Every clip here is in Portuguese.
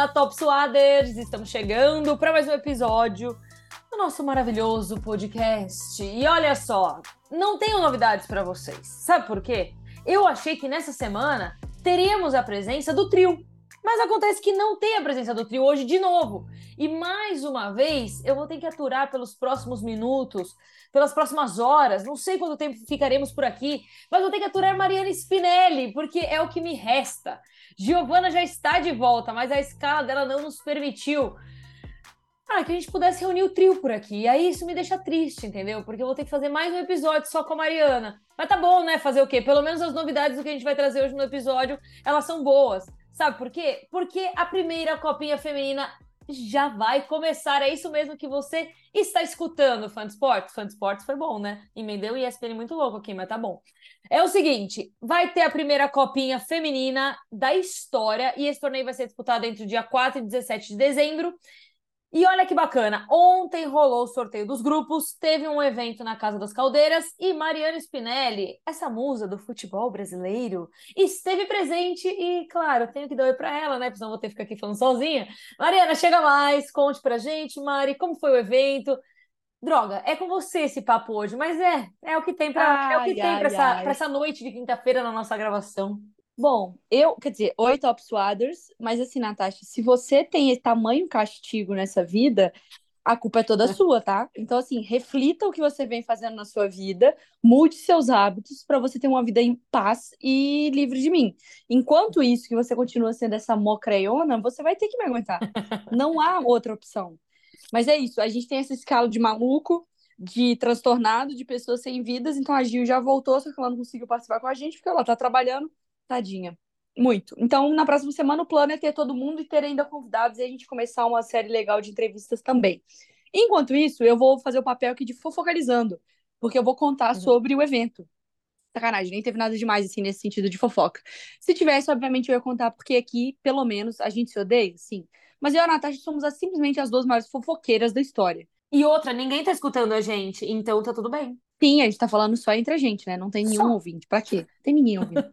Fala, Top Suaders! Estamos chegando para mais um episódio do nosso maravilhoso podcast. E olha só, não tenho novidades para vocês. Sabe por quê? Eu achei que nessa semana teríamos a presença do trio. Mas acontece que não tem a presença do trio hoje de novo. E mais uma vez, eu vou ter que aturar pelos próximos minutos, pelas próximas horas, não sei quanto tempo ficaremos por aqui, mas vou ter que aturar Mariana Spinelli, porque é o que me resta. Giovana já está de volta, mas a escala dela não nos permitiu. Ah, que a gente pudesse reunir o trio por aqui. E aí isso me deixa triste, entendeu? Porque eu vou ter que fazer mais um episódio só com a Mariana. Mas tá bom, né? Fazer o quê? Pelo menos as novidades do que a gente vai trazer hoje no episódio, elas são boas. Sabe por quê? Porque a primeira copinha feminina já vai começar. É isso mesmo que você está escutando, Fã de Esportes. Fã de Esportes foi bom, né? Emendeu e ESPN muito louco aqui, mas tá bom. É o seguinte, vai ter a primeira copinha feminina da história e esse torneio vai ser disputado entre o dia 4 e 17 de dezembro. E olha que bacana, ontem rolou o sorteio dos grupos, teve um evento na Casa das Caldeiras e Mariana Spinelli, essa musa do futebol brasileiro, esteve presente e, claro, tenho que dar oi para ela, né? Porque senão vou ter que ficar aqui falando sozinha. Mariana, chega mais, conte pra gente, Mari, como foi o evento? Droga, é com você esse papo hoje, mas é, é o que tem para é o que tem para essa, essa noite de quinta-feira na nossa gravação. Bom, eu, quer dizer, oi Top mas assim, Natasha, se você tem esse tamanho castigo nessa vida, a culpa é toda sua, tá? Então, assim, reflita o que você vem fazendo na sua vida, mude seus hábitos para você ter uma vida em paz e livre de mim. Enquanto isso, que você continua sendo essa mocreiona, você vai ter que me aguentar. Não há outra opção. Mas é isso, a gente tem essa escala de maluco, de transtornado, de pessoas sem vidas, então a Gil já voltou, só que ela não conseguiu participar com a gente, porque ela tá trabalhando Tadinha. Muito. Então, na próxima semana, o plano é ter todo mundo e ter ainda convidados e a gente começar uma série legal de entrevistas também. Enquanto isso, eu vou fazer o papel aqui de fofocalizando, porque eu vou contar uhum. sobre o evento. Sacanagem, nem teve nada demais assim nesse sentido de fofoca. Se tivesse, obviamente, eu ia contar, porque aqui, pelo menos, a gente se odeia, sim. Mas eu e a Natasha somos as, simplesmente as duas maiores fofoqueiras da história. E outra, ninguém tá escutando a gente, então tá tudo bem. Sim, a gente tá falando só entre a gente, né? Não tem nenhum só. ouvinte. Pra quê? Não tem ninguém ouvindo.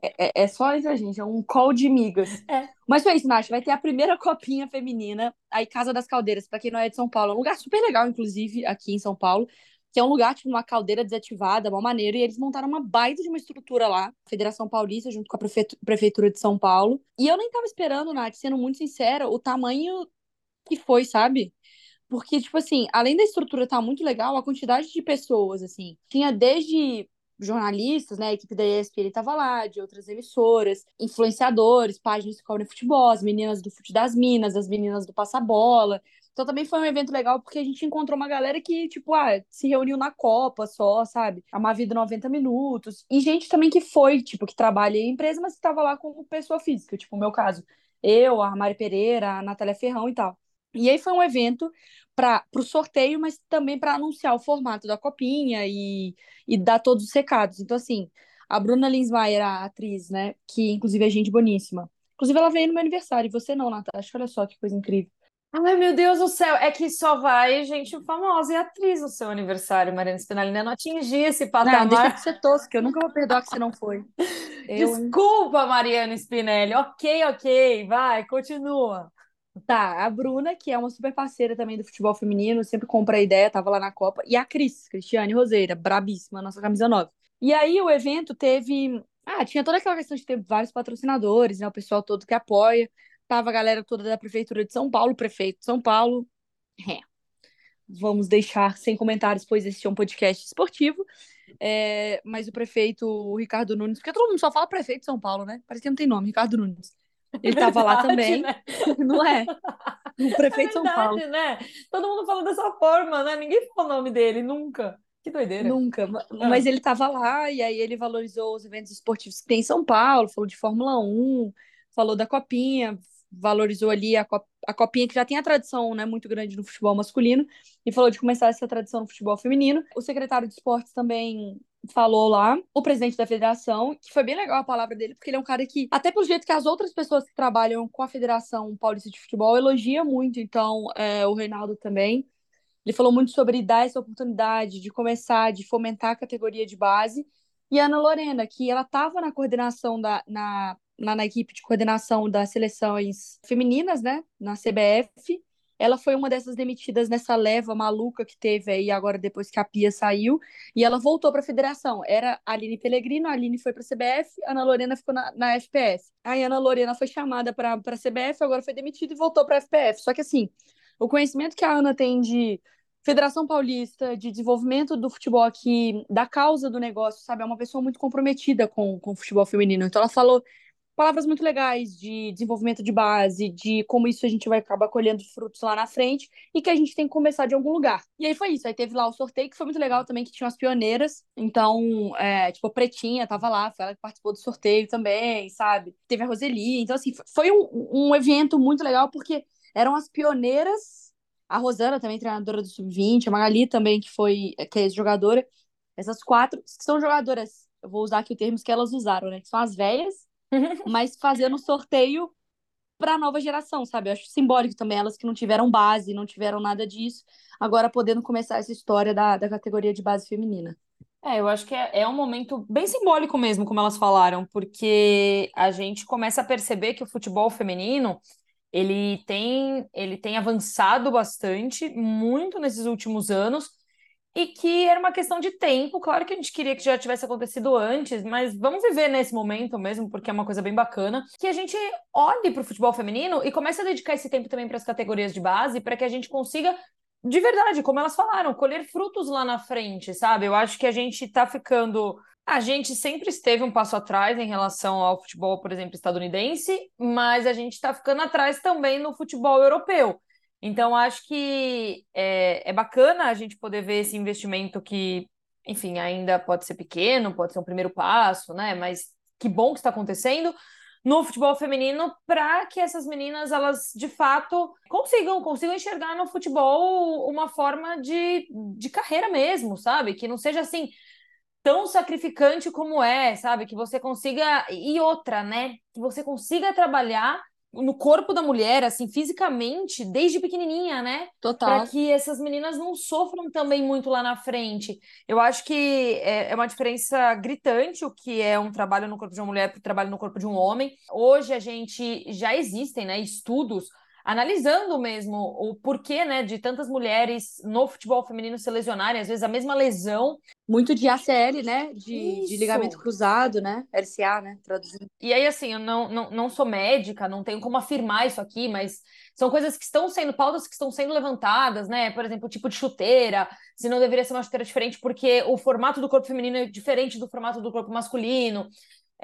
é, é, é, só entre a gente, é um call de migas. É. Mas foi isso, Nath. Vai ter a primeira copinha feminina aí Casa das Caldeiras, pra quem não é de São Paulo. É um lugar super legal, inclusive, aqui em São Paulo. Que é um lugar, tipo, uma caldeira desativada, uma maneira. E eles montaram uma baita de uma estrutura lá, Federação Paulista, junto com a Prefeitura de São Paulo. E eu nem tava esperando, Nath, sendo muito sincera, o tamanho que foi, sabe? Porque, tipo assim, além da estrutura estar tá muito legal, a quantidade de pessoas, assim, tinha desde jornalistas, né? A equipe da ESPN estava lá, de outras emissoras, influenciadores, páginas que cobrem futebol, as meninas do Fute das Minas, as meninas do Passa-Bola. Então também foi um evento legal porque a gente encontrou uma galera que, tipo, ah, se reuniu na Copa só, sabe? A uma vida 90 minutos. E gente também que foi, tipo, que trabalha em empresa, mas que estava lá como pessoa física, tipo, o meu caso. Eu, a Mari Pereira, a Natália Ferrão e tal. E aí foi um evento para o sorteio, mas também para anunciar o formato da copinha e, e dar todos os recados. Então, assim, a Bruna Linsmaier, a atriz, né, que inclusive é gente boníssima. Inclusive, ela veio no meu aniversário, e você não, Natasha. Olha só que coisa incrível. Ai, meu Deus do céu, é que só vai gente famosa e atriz no seu aniversário, Mariana Spinelli, né? Não atingi esse patamar. Não, deixa de ser tosca, eu nunca vou perdoar que você não foi. Eu, Desculpa, Mariana Spinelli. Ok, ok, vai, continua. Tá, a Bruna, que é uma super parceira também do futebol feminino, sempre compra a ideia, tava lá na Copa. E a Cris, Cristiane Roseira, brabíssima, nossa camisa 9. E aí o evento teve. Ah, tinha toda aquela questão de ter vários patrocinadores, né? O pessoal todo que apoia. Tava a galera toda da Prefeitura de São Paulo, prefeito de São Paulo. É. Vamos deixar sem comentários, pois esse é um podcast esportivo. É, mas o prefeito o Ricardo Nunes, porque todo mundo só fala prefeito de São Paulo, né? Parece que não tem nome, Ricardo Nunes. Ele estava lá também, né? não é? O prefeito de é São Paulo. né? Todo mundo fala dessa forma, né? Ninguém fala o nome dele, nunca. Que doideira. Nunca. Ah. Mas ele estava lá e aí ele valorizou os eventos esportivos que tem em São Paulo, falou de Fórmula 1, falou da Copinha, valorizou ali a, cop a Copinha, que já tem a tradição né, muito grande no futebol masculino, e falou de começar essa tradição no futebol feminino. O secretário de esportes também falou lá, o presidente da federação, que foi bem legal a palavra dele, porque ele é um cara que, até pelo jeito que as outras pessoas que trabalham com a Federação Paulista de Futebol elogia muito, então é, o Reinaldo também. Ele falou muito sobre dar essa oportunidade de começar, de fomentar a categoria de base. E a Ana Lorena, que ela estava na coordenação da, na, na, na equipe de coordenação das seleções femininas, né, na CBF. Ela foi uma dessas demitidas nessa leva maluca que teve aí agora depois que a Pia saiu, e ela voltou para a federação. Era a Aline Pellegrino, a Aline foi para a CBF, Ana Lorena ficou na, na FPS. Aí Ana Lorena foi chamada para a CBF, agora foi demitida e voltou para a FPF. Só que assim, o conhecimento que a Ana tem de Federação Paulista, de desenvolvimento do futebol aqui, da causa do negócio, sabe? É uma pessoa muito comprometida com, com o futebol feminino. Então ela falou palavras muito legais de desenvolvimento de base, de como isso a gente vai acabar colhendo frutos lá na frente e que a gente tem que começar de algum lugar. E aí foi isso. Aí teve lá o sorteio, que foi muito legal também, que tinha as pioneiras. Então, é, tipo, a Pretinha tava lá, foi ela que participou do sorteio também, sabe? Teve a Roseli. Então, assim, foi um, um evento muito legal porque eram as pioneiras. A Rosana também, treinadora do Sub-20, a Magali também, que foi que é jogadora. Essas quatro, que são jogadoras, eu vou usar aqui o termo que elas usaram, né? Que são as velhas, mas fazendo sorteio para a nova geração, sabe? Eu acho simbólico também elas que não tiveram base, não tiveram nada disso, agora podendo começar essa história da, da categoria de base feminina. É, eu acho que é, é um momento bem simbólico mesmo, como elas falaram, porque a gente começa a perceber que o futebol feminino ele tem, ele tem avançado bastante, muito nesses últimos anos, e que era uma questão de tempo. Claro que a gente queria que já tivesse acontecido antes, mas vamos viver nesse momento mesmo, porque é uma coisa bem bacana. Que a gente olhe para o futebol feminino e comece a dedicar esse tempo também para as categorias de base, para que a gente consiga. De verdade, como elas falaram, colher frutos lá na frente, sabe? Eu acho que a gente está ficando a gente sempre esteve um passo atrás em relação ao futebol, por exemplo, estadunidense, mas a gente está ficando atrás também no futebol europeu. Então, acho que é, é bacana a gente poder ver esse investimento que, enfim, ainda pode ser pequeno, pode ser um primeiro passo, né? Mas que bom que está acontecendo no futebol feminino para que essas meninas elas de fato consigam consigam enxergar no futebol uma forma de, de carreira mesmo, sabe? Que não seja assim tão sacrificante como é, sabe? Que você consiga e outra, né? Que você consiga trabalhar no corpo da mulher, assim, fisicamente, desde pequenininha, né? Total. Para que essas meninas não sofram também muito lá na frente. Eu acho que é, é uma diferença gritante o que é um trabalho no corpo de uma mulher para o trabalho no corpo de um homem. Hoje a gente já existem, né, estudos analisando mesmo o porquê, né, de tantas mulheres no futebol feminino se lesionarem, às vezes a mesma lesão. Muito de ACL, né? De, de ligamento cruzado, né? LCA, né? Traduzindo. E aí, assim, eu não, não, não sou médica, não tenho como afirmar isso aqui, mas são coisas que estão sendo, pautas que estão sendo levantadas, né? Por exemplo, o tipo de chuteira, se não deveria ser uma chuteira diferente porque o formato do corpo feminino é diferente do formato do corpo masculino.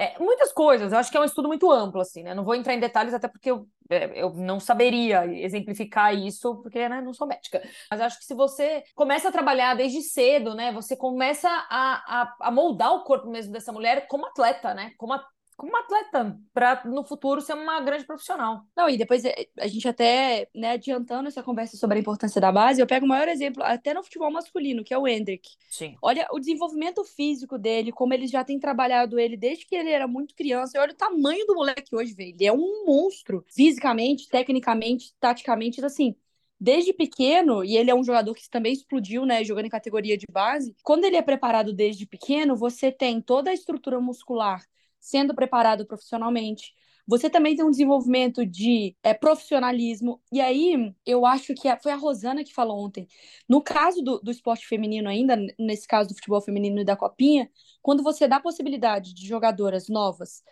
É, muitas coisas, eu acho que é um estudo muito amplo, assim, né? Não vou entrar em detalhes, até porque eu, é, eu não saberia exemplificar isso, porque né, não sou médica. Mas acho que se você começa a trabalhar desde cedo, né? Você começa a, a, a moldar o corpo mesmo dessa mulher como atleta, né? Como a, como atleta, para no futuro ser uma grande profissional. Não, e depois eh, a gente até, né, adiantando essa conversa sobre a importância da base, eu pego o maior exemplo, até no futebol masculino, que é o Hendrick. Sim. Olha o desenvolvimento físico dele, como eles já têm trabalhado ele desde que ele era muito criança. E olha o tamanho do moleque hoje, velho. Ele é um monstro, fisicamente, tecnicamente, taticamente, assim desde pequeno, e ele é um jogador que também explodiu, né, jogando em categoria de base. Quando ele é preparado desde pequeno, você tem toda a estrutura muscular sendo preparado profissionalmente. Você também tem um desenvolvimento de é, profissionalismo. E aí, eu acho que foi a Rosana que falou ontem. No caso do, do esporte feminino, ainda, nesse caso do futebol feminino e da Copinha, quando você dá a possibilidade de jogadoras novas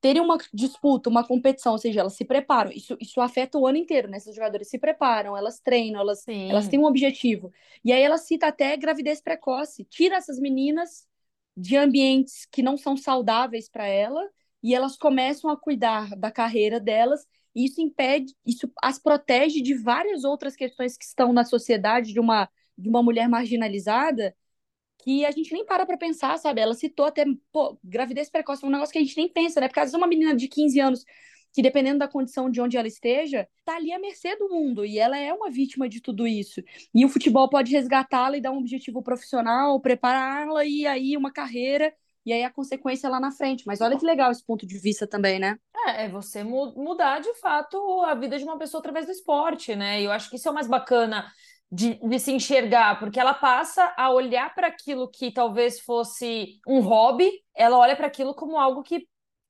terem uma disputa, uma competição, ou seja, elas se preparam. Isso, isso afeta o ano inteiro, né? Essas jogadoras se preparam, elas treinam, elas, elas têm um objetivo. E aí ela cita até gravidez precoce. Tira essas meninas de ambientes que não são saudáveis para ela e elas começam a cuidar da carreira delas e isso impede, isso as protege de várias outras questões que estão na sociedade de uma de uma mulher marginalizada que a gente nem para para pensar, sabe? Ela citou até, pô, gravidez precoce é um negócio que a gente nem pensa, né? Porque às vezes uma menina de 15 anos que dependendo da condição de onde ela esteja, tá ali à mercê do mundo e ela é uma vítima de tudo isso. E o futebol pode resgatá-la e dar um objetivo profissional, prepará-la e aí uma carreira e aí a consequência é lá na frente. Mas olha que legal esse ponto de vista também, né? É, é você mudar de fato a vida de uma pessoa através do esporte, né? E eu acho que isso é o mais bacana de, de, se enxergar, porque ela passa a olhar para aquilo que talvez fosse um hobby, ela olha para aquilo como algo que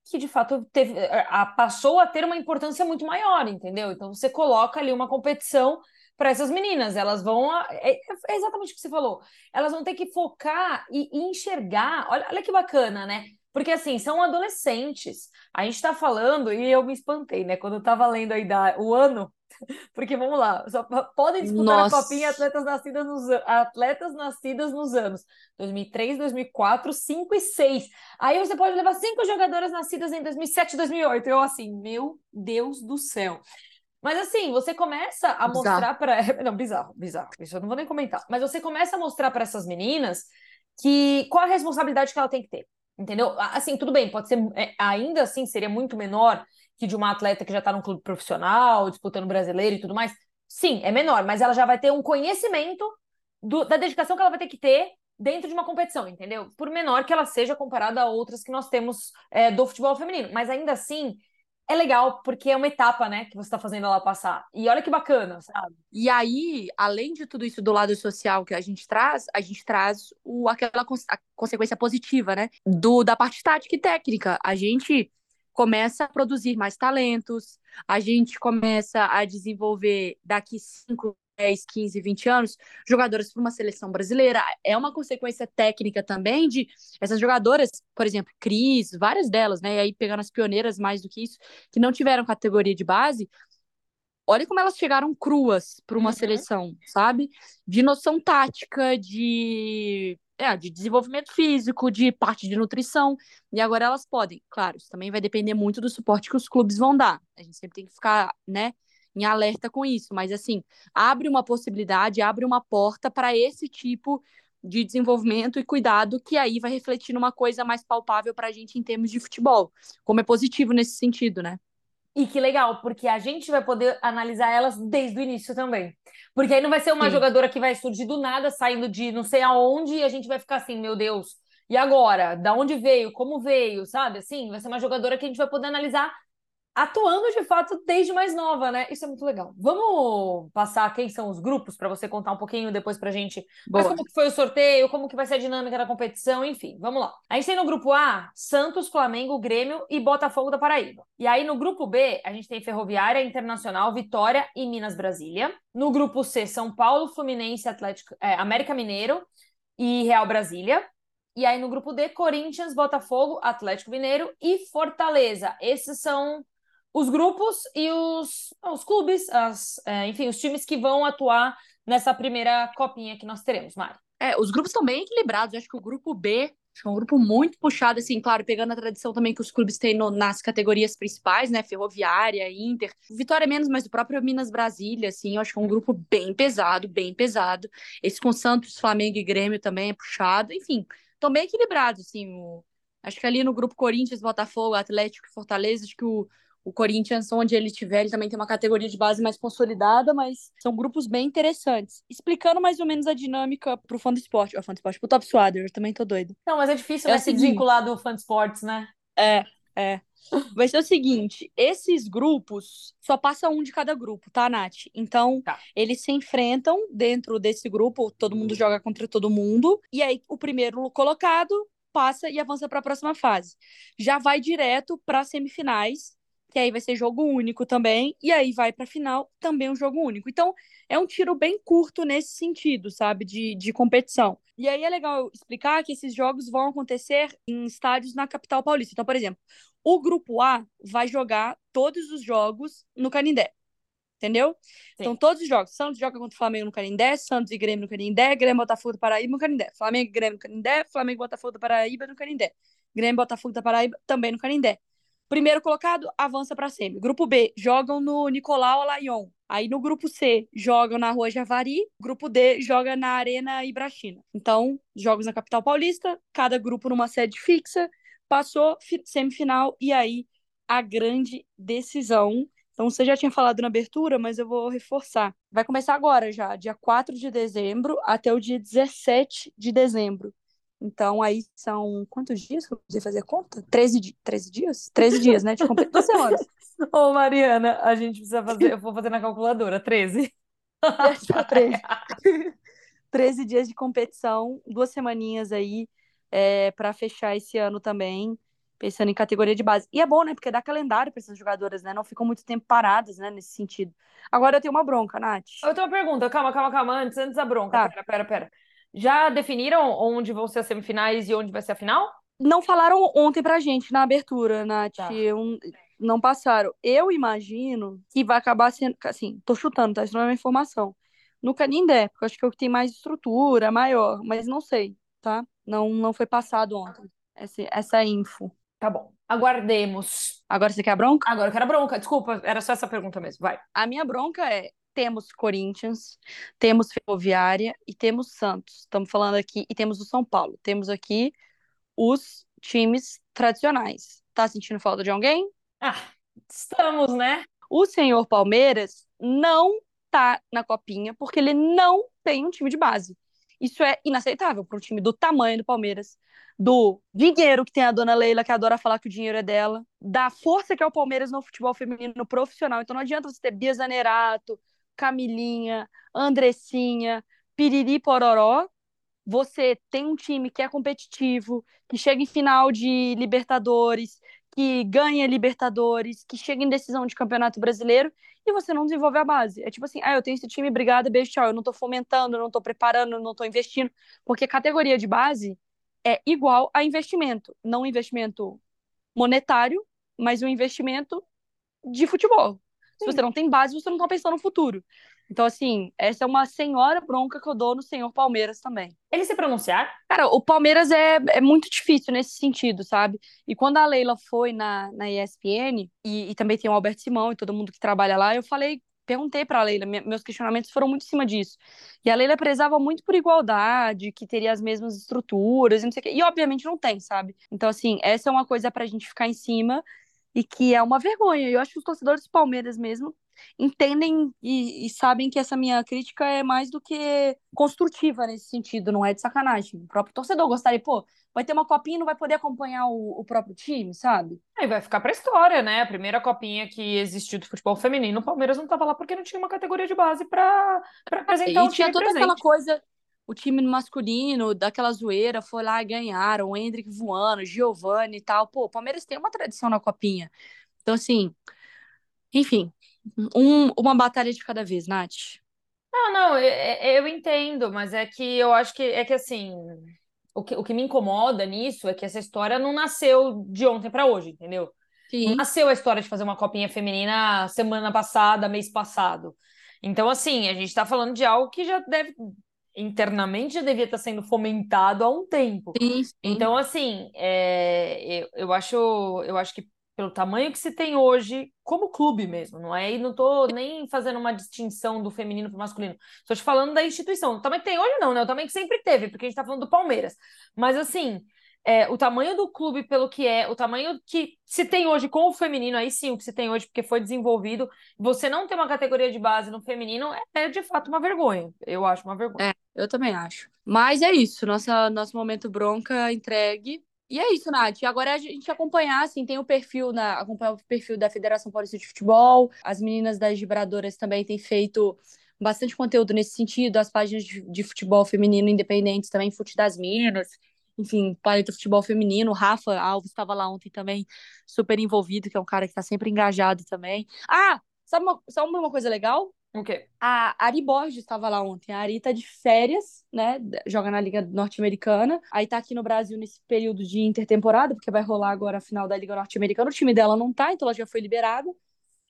que de fato teve, a, passou a ter uma importância muito maior, entendeu? Então você coloca ali uma competição para essas meninas, elas vão. É, é, exatamente o que você falou. Elas vão ter que focar e, e enxergar. Olha, olha que bacana, né? Porque, assim, são adolescentes. A gente está falando, e eu me espantei, né? Quando eu estava lendo aí da, o ano, porque, vamos lá, só podem disputar Nossa. a copinha atletas nascidas, nos, atletas nascidas nos anos 2003, 2004, 5 e 6. Aí você pode levar cinco jogadoras nascidas em 2007 e 2008. Eu, assim, meu Deus do céu. Mas assim, você começa a mostrar para. Não, bizarro, bizarro. Isso eu não vou nem comentar. Mas você começa a mostrar para essas meninas que qual a responsabilidade que ela tem que ter. Entendeu? Assim, tudo bem, pode ser, é, ainda assim, seria muito menor que de uma atleta que já está no clube profissional, disputando brasileiro e tudo mais. Sim, é menor, mas ela já vai ter um conhecimento do, da dedicação que ela vai ter que ter dentro de uma competição, entendeu? Por menor que ela seja comparada a outras que nós temos é, do futebol feminino. Mas ainda assim, é legal, porque é uma etapa, né, que você está fazendo ela passar. E olha que bacana, sabe? E aí, além de tudo isso do lado social que a gente traz, a gente traz o, aquela a consequência positiva, né? Do, da parte tática e técnica. A gente começa a produzir mais talentos, a gente começa a desenvolver daqui cinco 10, 15, 20 anos, jogadoras para uma seleção brasileira. É uma consequência técnica também de essas jogadoras, por exemplo, Cris, várias delas, né? E aí pegando as pioneiras mais do que isso, que não tiveram categoria de base. Olha como elas chegaram cruas para uma uhum. seleção, sabe? De noção tática, de é, de desenvolvimento físico, de parte de nutrição, e agora elas podem. Claro, isso também vai depender muito do suporte que os clubes vão dar. A gente sempre tem que ficar, né, em alerta com isso, mas assim, abre uma possibilidade, abre uma porta para esse tipo de desenvolvimento e cuidado que aí vai refletir numa coisa mais palpável para a gente em termos de futebol, como é positivo nesse sentido, né? E que legal, porque a gente vai poder analisar elas desde o início também. Porque aí não vai ser uma Sim. jogadora que vai surgir do nada, saindo de não sei aonde, e a gente vai ficar assim, meu Deus, e agora? Da onde veio? Como veio? Sabe? Assim, vai ser uma jogadora que a gente vai poder analisar atuando de fato desde mais nova, né? Isso é muito legal. Vamos passar quem são os grupos para você contar um pouquinho depois pra gente. Boa. Mas como que foi o sorteio, como que vai ser a dinâmica da competição, enfim, vamos lá. A gente tem no grupo A, Santos, Flamengo, Grêmio e Botafogo da Paraíba. E aí no grupo B, a gente tem Ferroviária, Internacional, Vitória e Minas Brasília. No grupo C, São Paulo, Fluminense, Atlético, é, América Mineiro e Real Brasília. E aí no grupo D, Corinthians, Botafogo, Atlético Mineiro e Fortaleza. Esses são os grupos e os, os clubes, as, é, enfim, os times que vão atuar nessa primeira copinha que nós teremos, Mari. É, os grupos estão bem equilibrados. Eu acho que o grupo B é um grupo muito puxado, assim, claro, pegando a tradição também que os clubes têm no, nas categorias principais, né? Ferroviária, Inter, Vitória menos, mas o próprio Minas Brasília, assim, eu acho que é um grupo bem pesado, bem pesado. Esse com Santos, Flamengo e Grêmio também é puxado, enfim, estão bem equilibrados, assim. O, acho que ali no grupo Corinthians, Botafogo, Atlético e Fortaleza, acho que o, o Corinthians, onde ele estiver, ele também tem uma categoria de base mais consolidada, mas são grupos bem interessantes. Explicando mais ou menos a dinâmica pro fã do esporte, o fã do esporte, pro Top Swader, eu também tô doido. Não, mas é difícil, é né, se desvincular do fã de esportes, né? É, é. Vai ser o seguinte: esses grupos só passa um de cada grupo, tá, Nath? Então, tá. eles se enfrentam dentro desse grupo, todo mundo joga contra todo mundo, e aí o primeiro colocado passa e avança para a próxima fase. Já vai direto para semifinais, que aí vai ser jogo único também, e aí vai para final também um jogo único. Então, é um tiro bem curto nesse sentido, sabe, de, de competição. E aí é legal explicar que esses jogos vão acontecer em estádios na capital paulista. Então, por exemplo, o grupo A vai jogar todos os jogos no Canindé. Entendeu? Sim. Então, todos os jogos. Santos joga contra o Flamengo no Canindé, Santos e Grêmio no Canindé, Grêmio Botafogo do Paraíba no Canindé. Flamengo e Grêmio no Canindé, Flamengo e Botafogo do Paraíba no Canindé. Grêmio Botafogo da Paraíba também no Canindé. Primeiro colocado avança para semi. Grupo B, jogam no Nicolau Alayon. Aí no grupo C, jogam na Rua Javari. Grupo D, joga na Arena Ibrachina. Então, jogos na capital paulista, cada grupo numa sede fixa. Passou semifinal e aí a grande decisão. Então, você já tinha falado na abertura, mas eu vou reforçar. Vai começar agora já, dia 4 de dezembro até o dia 17 de dezembro. Então, aí são quantos dias que eu precisei fazer a conta? 13, di 13 dias? 13 dias, né? De completo duas semanas. Ô, Mariana, a gente precisa fazer, eu vou fazer na calculadora, 13. 13. 13 dias de competição, duas semaninhas aí é, para fechar esse ano também. pensando em categoria de base. E é bom, né? Porque dá calendário para essas jogadoras, né? Não ficam muito tempo paradas, né? Nesse sentido. Agora eu tenho uma bronca, Nath. Eu tenho uma pergunta, calma, calma, calma. Antes, antes da bronca. Tá. Pera, pera, pera. Já definiram onde vão ser as semifinais e onde vai ser a final? Não falaram ontem pra gente na abertura, Nath. Tá. Eu, não passaram. Eu imagino que vai acabar sendo. Assim, tô chutando, tá? Isso não é uma informação. No Canindé, porque acho que é o que tem mais estrutura, maior, mas não sei, tá? Não, não foi passado ontem essa, essa info. Tá bom. Aguardemos. Agora você quer a bronca? Agora eu quero a bronca. Desculpa, era só essa pergunta mesmo. Vai. A minha bronca é: temos Corinthians, temos Ferroviária e temos Santos. Estamos falando aqui, e temos o São Paulo. Temos aqui os times tradicionais. Tá sentindo falta de alguém? Ah, estamos, né? O senhor Palmeiras não tá na copinha porque ele não tem um time de base. Isso é inaceitável para um time do tamanho do Palmeiras, do dinheiro que tem a dona Leila, que adora falar que o dinheiro é dela, da força que é o Palmeiras no futebol feminino profissional. Então não adianta você ter Bia Zanerato, Camilinha, Andressinha, Piriri Pororó. Você tem um time que é competitivo, que chega em final de Libertadores, que ganha Libertadores, que chega em decisão de Campeonato Brasileiro e você não desenvolve a base. É tipo assim, ah, eu tenho esse time, obrigada, beijo, tchau. Eu não tô fomentando, eu não tô preparando, eu não tô investindo, porque categoria de base é igual a investimento, não investimento monetário, mas um investimento de futebol. Se você não tem base, você não tá pensando no futuro. Então, assim, essa é uma senhora bronca que eu dou no senhor Palmeiras também. Ele se pronunciar? Cara, o Palmeiras é, é muito difícil nesse sentido, sabe? E quando a Leila foi na, na ESPN, e, e também tem o Alberto Simão e todo mundo que trabalha lá, eu falei, perguntei para a Leila, meus questionamentos foram muito em cima disso. E a Leila prezava muito por igualdade, que teria as mesmas estruturas, e não sei o quê. E obviamente não tem, sabe? Então, assim, essa é uma coisa pra gente ficar em cima e que é uma vergonha. Eu acho que os torcedores do Palmeiras mesmo entendem e, e, sabem que essa minha crítica é mais do que construtiva nesse sentido, não é de sacanagem. O próprio torcedor gostaria, pô, vai ter uma copinha e não vai poder acompanhar o, o próprio time, sabe? Aí vai ficar pra história, né? A primeira copinha que existiu do futebol feminino, o Palmeiras não tava lá porque não tinha uma categoria de base pra, pra apresentar e tinha toda presente. aquela coisa o time masculino daquela zoeira foi lá e ganharam, o Hendrick voando, Giovanni e tal. Pô, o Palmeiras tem uma tradição na copinha. Então, assim, enfim, um, uma batalha de cada vez, Nath. Não, não, eu, eu entendo, mas é que eu acho que é que assim, o que, o que me incomoda nisso é que essa história não nasceu de ontem para hoje, entendeu? Sim. Não nasceu a história de fazer uma copinha feminina semana passada, mês passado. Então, assim, a gente está falando de algo que já deve, internamente, já devia estar sendo fomentado há um tempo. Sim, sim. Então, assim, é, eu, eu, acho, eu acho que pelo tamanho que se tem hoje, como clube mesmo, não é? E não tô nem fazendo uma distinção do feminino para o masculino. Estou te falando da instituição. O tamanho que tem hoje, não, né? O tamanho que sempre teve, porque a gente está falando do Palmeiras. Mas assim, é, o tamanho do clube pelo que é, o tamanho que se tem hoje com o feminino, aí sim, o que se tem hoje, porque foi desenvolvido, você não ter uma categoria de base no feminino é, é de fato uma vergonha. Eu acho uma vergonha. É, eu também acho. Mas é isso, nossa, nosso momento bronca entregue. E é isso, Nath. Agora a gente acompanhar, assim, tem o perfil, na, acompanhar o perfil da Federação Paulista de Futebol. As meninas das vibradoras também têm feito bastante conteúdo nesse sentido. As páginas de, de futebol feminino independentes também, Fute das Minas. Enfim, Paleta Futebol Feminino. O Rafa Alves estava lá ontem também, super envolvido, que é um cara que está sempre engajado também. Ah, sabe uma, sabe uma coisa legal? O quê? A Ari Borges estava lá ontem. A Ari tá de férias, né? Joga na Liga Norte-Americana. Aí tá aqui no Brasil nesse período de intertemporada, porque vai rolar agora a final da Liga Norte-Americana. O time dela não tá, então ela já foi liberada.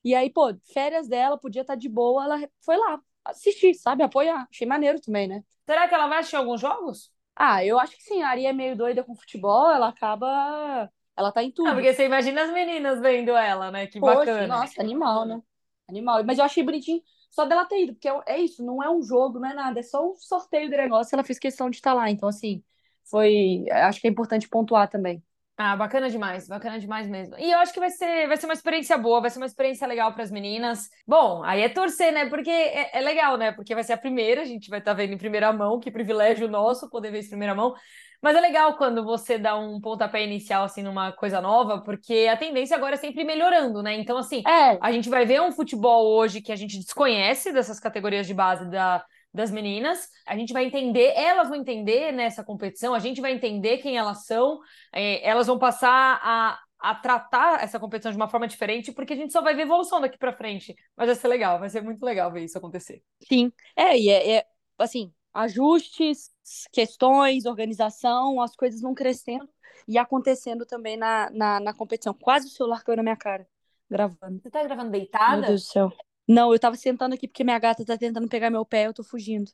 E aí, pô, férias dela, podia estar tá de boa. Ela foi lá assistir, sabe? Apoiar. Achei maneiro também, né? Será que ela vai assistir alguns jogos? Ah, eu acho que sim. A Ari é meio doida com futebol, ela acaba. Ela tá em tudo. Ah, porque você imagina as meninas vendo ela, né? Que Poxa, bacana. Nossa, animal, né? Animal. Mas eu achei bonitinho só dela ter ido, porque é, é isso, não é um jogo, não é nada, é só um sorteio de negócio, ela fez questão de estar lá. Então, assim, foi. Acho que é importante pontuar também. Ah, bacana demais, bacana demais mesmo. E eu acho que vai ser, vai ser uma experiência boa, vai ser uma experiência legal para as meninas. Bom, aí é torcer, né? Porque é, é, legal, né? Porque vai ser a primeira, a gente vai estar tá vendo em primeira mão, que privilégio nosso poder ver em primeira mão. Mas é legal quando você dá um pontapé inicial, assim, numa coisa nova, porque a tendência agora é sempre melhorando, né? Então, assim, é. a gente vai ver um futebol hoje que a gente desconhece dessas categorias de base da, das meninas. A gente vai entender, elas vão entender nessa competição, a gente vai entender quem elas são, é, elas vão passar a, a tratar essa competição de uma forma diferente, porque a gente só vai ver evolução daqui para frente. Mas vai ser legal, vai ser muito legal ver isso acontecer. Sim, é, e é, é assim, ajustes, questões, organização, as coisas vão crescendo e acontecendo também na, na, na competição. Quase o celular caiu na minha cara, gravando. Você tá gravando deitada? Meu Deus do céu. Não, eu tava sentando aqui porque minha gata tá tentando pegar meu pé, eu tô fugindo.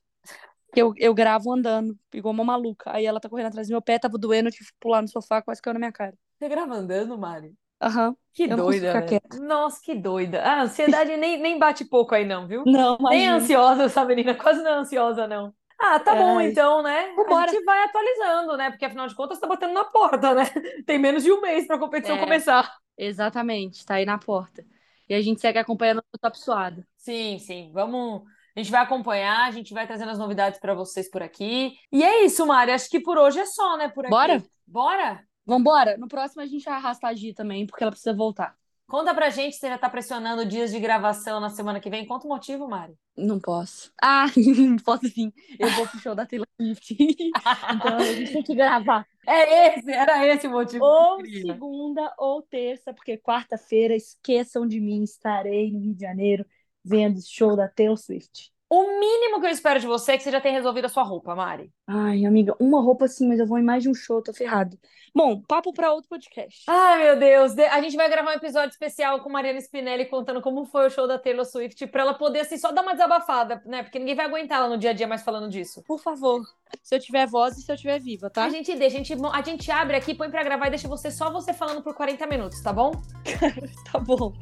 Eu, eu gravo andando, igual uma maluca. Aí ela tá correndo atrás do meu pé, tava doendo, eu tive que pular no sofá, quase caiu na minha cara. Você grava andando, Mari? Aham. Uhum. Que eu doida, né? Nossa, que doida. A ansiedade nem, nem bate pouco aí, não, viu? Não, mas. Nem ansiosa essa menina, quase não é ansiosa, não. Ah, tá bom então, né? Vambora. A gente vai atualizando, né? Porque afinal de contas tá batendo na porta, né? Tem menos de um mês pra competição é, começar. Exatamente, tá aí na porta. E a gente segue acompanhando o Top Suado. Sim, sim. Vamos. A gente vai acompanhar, a gente vai trazendo as novidades para vocês por aqui. E é isso, Mari. Acho que por hoje é só, né? Por aqui. Bora? Bora? Vambora. No próximo a gente arrasta a Gi também, porque ela precisa voltar. Conta pra gente, você já tá pressionando dias de gravação na semana que vem. Conta o motivo, Mari. Não posso. Ah, posso sim. Eu vou pro show da Taylor Swift. então a gente tem que gravar. É esse, era esse o motivo. Ou segunda ou terça, porque quarta-feira, esqueçam de mim, estarei no Rio de Janeiro vendo o show da Taylor Swift. O mínimo que eu espero de você é que você já tenha resolvido a sua roupa, Mari. Ai, amiga, uma roupa sim, mas eu vou em mais de um show, tô ferrado. Bom, papo para outro podcast. Ai, meu Deus. A gente vai gravar um episódio especial com Mariana Spinelli contando como foi o show da Taylor Swift, pra ela poder, assim, só dar uma desabafada, né? Porque ninguém vai aguentar ela no dia a dia mais falando disso. Por favor. Se eu tiver voz e se eu tiver viva, tá? A gente deixa, a gente, a gente abre aqui, põe pra gravar e deixa você só você falando por 40 minutos, tá bom? tá bom.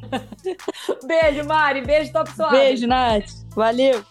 beijo, Mari. Beijo, Top Suave. Beijo, Nath. Valeu.